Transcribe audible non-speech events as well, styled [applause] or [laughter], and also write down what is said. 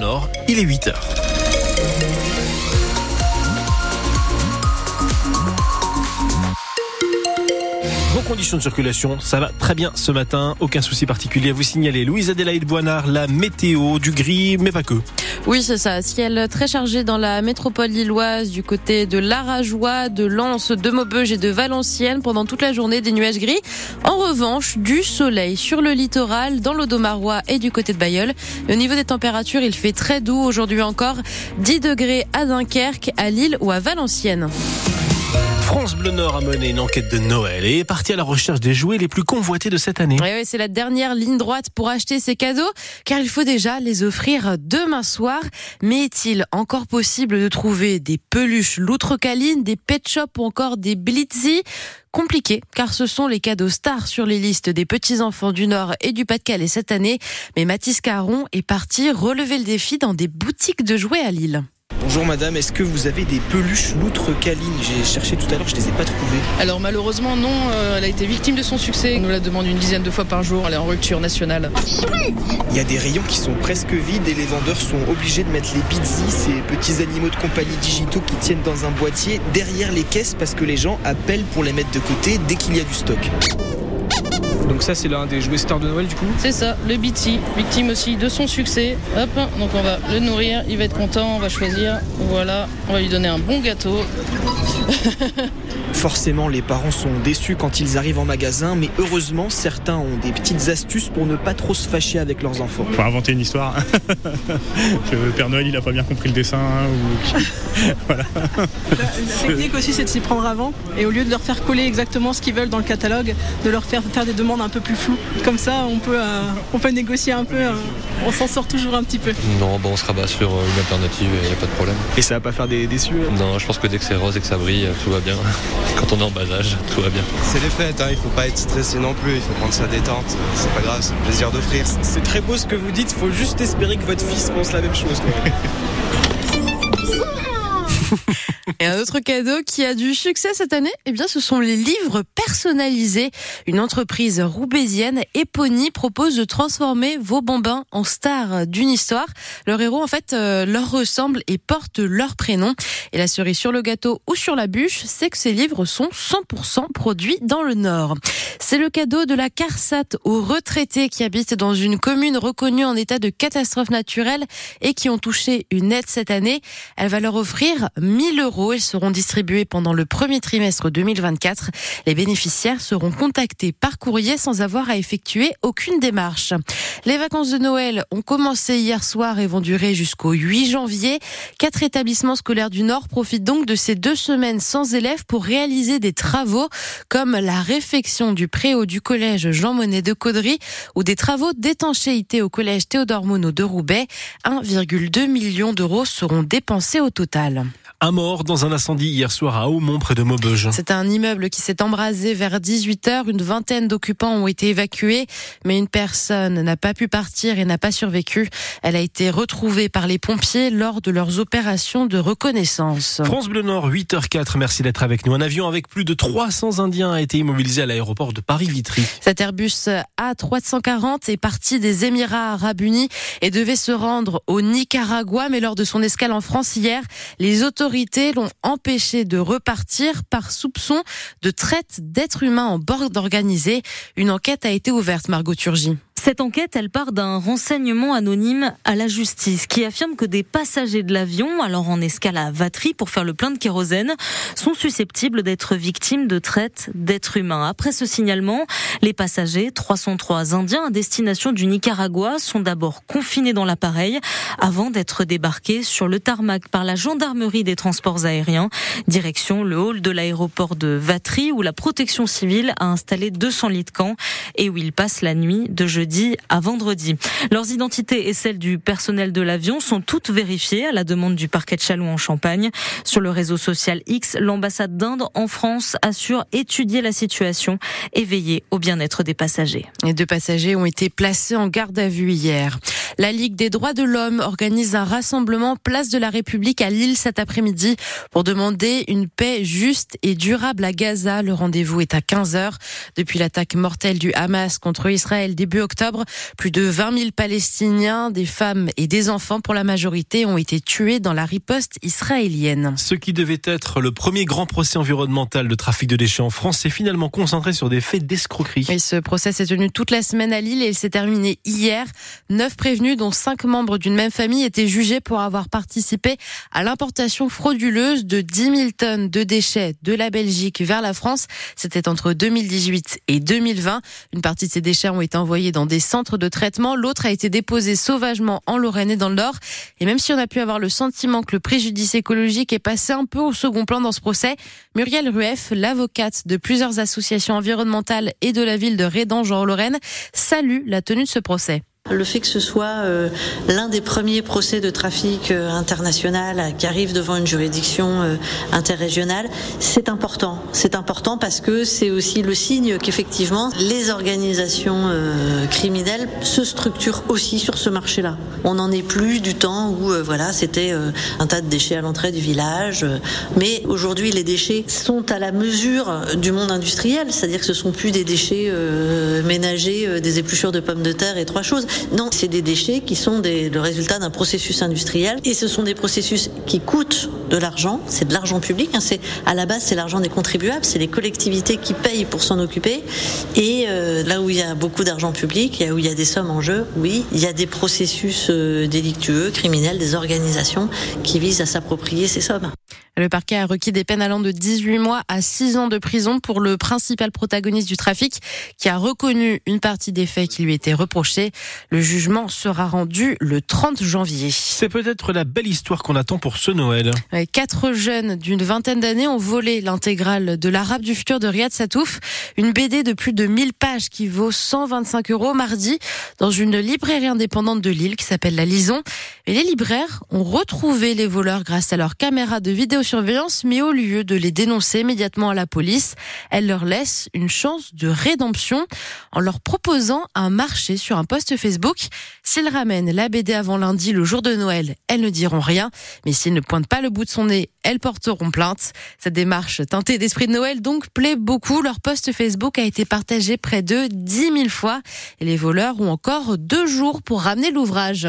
Nord. Il est 8 Conditions de circulation, ça va très bien ce matin, aucun souci particulier à vous signaler. Louise Adélaïde Boinard, la météo, du gris, mais pas que. Oui, c'est ça. Ciel très chargé dans la métropole lilloise, du côté de Larajoie, de Lens, de Maubeuge et de Valenciennes pendant toute la journée des nuages gris. En revanche, du soleil sur le littoral, dans l'Audomarois et du côté de Bayeul. Au niveau des températures, il fait très doux aujourd'hui encore. 10 degrés à Dunkerque, à Lille ou à Valenciennes. France Bleu Nord a mené une enquête de Noël et est parti à la recherche des jouets les plus convoités de cette année. Oui, c'est la dernière ligne droite pour acheter ces cadeaux, car il faut déjà les offrir demain soir. Mais est-il encore possible de trouver des peluches loutre-caline, des pet shops ou encore des blitzy Compliqué, car ce sont les cadeaux stars sur les listes des petits-enfants du Nord et du Pas-de-Calais cette année. Mais Mathis Caron est parti relever le défi dans des boutiques de jouets à Lille. Bonjour madame, est-ce que vous avez des peluches loutre caline J'ai cherché tout à l'heure, je les ai pas trouvées. Alors malheureusement non, euh, elle a été victime de son succès. On nous la demande une dizaine de fois par jour, elle est en rupture nationale. Il y a des rayons qui sont presque vides et les vendeurs sont obligés de mettre les Bizzy, ces petits animaux de compagnie digitaux qui tiennent dans un boîtier derrière les caisses parce que les gens appellent pour les mettre de côté dès qu'il y a du stock. Donc ça c'est l'un des jouets stars de Noël du coup C'est ça, le BT, victime aussi de son succès. Hop, donc on va le nourrir, il va être content, on va choisir, voilà, on va lui donner un bon gâteau. [laughs] Forcément, les parents sont déçus quand ils arrivent en magasin, mais heureusement, certains ont des petites astuces pour ne pas trop se fâcher avec leurs enfants. Faut inventer une histoire. [laughs] que le Père Noël il a pas bien compris le dessin ou [laughs] voilà. La technique aussi c'est de s'y prendre avant et au lieu de leur faire coller exactement ce qu'ils veulent dans le catalogue, de leur faire faire des demandes un peu plus floues. Comme ça on peut, euh, on peut négocier un peu, euh, on s'en sort toujours un petit peu. Non, bon, on se rabat sur euh, une alternative, il n'y a pas de problème. Et ça va pas faire des déçus hein Non, je pense que dès que c'est rose et que ça brille, tout va bien. Quand on est en bas âge, tout va bien. C'est les fêtes, hein, il faut pas être stressé non plus, il faut prendre sa détente. C'est pas grave, c'est le plaisir d'offrir. C'est très beau ce que vous dites, faut juste espérer que votre fils pense la même chose. [laughs] Et un autre cadeau qui a du succès cette année, eh bien, ce sont les livres personnalisés. Une entreprise roubaisienne, Epony, propose de transformer vos bambins en stars d'une histoire. Leur héros, en fait, euh, leur ressemble et porte leur prénom. Et la cerise sur le gâteau ou sur la bûche, c'est que ces livres sont 100% produits dans le Nord. C'est le cadeau de la CARSAT aux retraités qui habitent dans une commune reconnue en état de catastrophe naturelle et qui ont touché une aide cette année. Elle va leur offrir 1000 euros. Elles seront distribuées pendant le premier trimestre 2024. Les bénéficiaires seront contactés par courrier sans avoir à effectuer aucune démarche. Les vacances de Noël ont commencé hier soir et vont durer jusqu'au 8 janvier. Quatre établissements scolaires du Nord profitent donc de ces deux semaines sans élèves pour réaliser des travaux comme la réfection du préau du collège Jean Monnet de Caudry ou des travaux d'étanchéité au collège Théodore Monod de Roubaix. 1,2 million d'euros seront dépensés au total. Un mort dans un incendie hier soir à Aumont près de Maubeuge. C'est un immeuble qui s'est embrasé vers 18h. Une vingtaine d'occupants ont été évacués, mais une personne n'a pas pu partir et n'a pas survécu. Elle a été retrouvée par les pompiers lors de leurs opérations de reconnaissance. France Bleu Nord, 8h04, merci d'être avec nous. Un avion avec plus de 300 Indiens a été immobilisé à l'aéroport de Paris-Vitry. Cet Airbus A340 est parti des Émirats arabes unis et devait se rendre au Nicaragua, mais lors de son escale en France hier, les autorités l'ont empêché de repartir par soupçon de traite d'êtres humains en bord organisé. Une enquête a été ouverte, Margot Turgy. Cette enquête, elle part d'un renseignement anonyme à la justice qui affirme que des passagers de l'avion, alors en escale à Vatry pour faire le plein de kérosène, sont susceptibles d'être victimes de traite d'êtres humains. Après ce signalement, les passagers, 303 Indiens à destination du Nicaragua, sont d'abord confinés dans l'appareil avant d'être débarqués sur le tarmac par la gendarmerie des transports aériens, direction le hall de l'aéroport de Vatry où la protection civile a installé 200 lits de camp et où ils passent la nuit de jeudi à vendredi. Leurs identités et celles du personnel de l'avion sont toutes vérifiées à la demande du parquet de Châlons en Champagne. Sur le réseau social X, l'ambassade d'Inde en France assure étudier la situation et veiller au bien-être des passagers. Les deux passagers ont été placés en garde à vue hier. La Ligue des droits de l'homme organise un rassemblement place de la République à Lille cet après-midi pour demander une paix juste et durable à Gaza. Le rendez-vous est à 15h. Depuis l'attaque mortelle du Hamas contre Israël début octobre, octobre. Plus de 20 000 Palestiniens, des femmes et des enfants pour la majorité, ont été tués dans la riposte israélienne. Ce qui devait être le premier grand procès environnemental de trafic de déchets en France s'est finalement concentré sur des faits d'escroquerie. Et ce procès s'est tenu toute la semaine à Lille et il s'est terminé hier. Neuf prévenus, dont cinq membres d'une même famille, étaient jugés pour avoir participé à l'importation frauduleuse de 10 000 tonnes de déchets de la Belgique vers la France. C'était entre 2018 et 2020. Une partie de ces déchets ont été envoyés dans des centres de traitement. L'autre a été déposé sauvagement en Lorraine et dans le Nord. Et même si on a pu avoir le sentiment que le préjudice écologique est passé un peu au second plan dans ce procès, Muriel Rueff, l'avocate de plusieurs associations environnementales et de la ville de Rédange en Lorraine, salue la tenue de ce procès. Le fait que ce soit euh, l'un des premiers procès de trafic euh, international qui arrive devant une juridiction euh, interrégionale, c'est important. C'est important parce que c'est aussi le signe qu'effectivement les organisations criminelles se structurent aussi sur ce marché-là. On n'en est plus du temps où voilà c'était un tas de déchets à l'entrée du village, mais aujourd'hui les déchets sont à la mesure du monde industriel, c'est-à-dire que ce sont plus des déchets ménagers, des épluchures de pommes de terre et trois choses. Non, c'est des déchets qui sont le résultat d'un processus industriel et ce sont des processus qui coûtent de l'argent, c'est de l'argent public, hein. c'est à la base c'est l'argent des contribuables, c'est les collectivités qui payent pour s'en occuper et euh, là où il y a beaucoup d'argent public, où il y a des sommes en jeu, oui, il y a des processus euh, délictueux, criminels, des organisations qui visent à s'approprier ces sommes. Le parquet a requis des peines allant de 18 mois à 6 ans de prison pour le principal protagoniste du trafic qui a reconnu une partie des faits qui lui étaient reprochés. Le jugement sera rendu le 30 janvier. C'est peut-être la belle histoire qu'on attend pour ce Noël. Quatre jeunes d'une vingtaine d'années ont volé l'intégrale de l'Arabe du futur de Riyad Satouf, une BD de plus de 1000 pages qui vaut 125 euros mardi dans une librairie indépendante de Lille qui s'appelle La Lison. Et les libraires ont retrouvé les voleurs grâce à leurs caméras de vidéosurveillance, mais au lieu de les dénoncer immédiatement à la police, elles leur laissent une chance de rédemption en leur proposant un marché sur un post Facebook. S'ils ramènent la BD avant lundi, le jour de Noël, elles ne diront rien, mais s'ils ne pointent pas le bout de son nez, elles porteront plainte. Cette démarche teintée d'esprit de Noël donc plaît beaucoup. Leur post Facebook a été partagé près de 10 000 fois et les voleurs ont encore deux jours pour ramener l'ouvrage.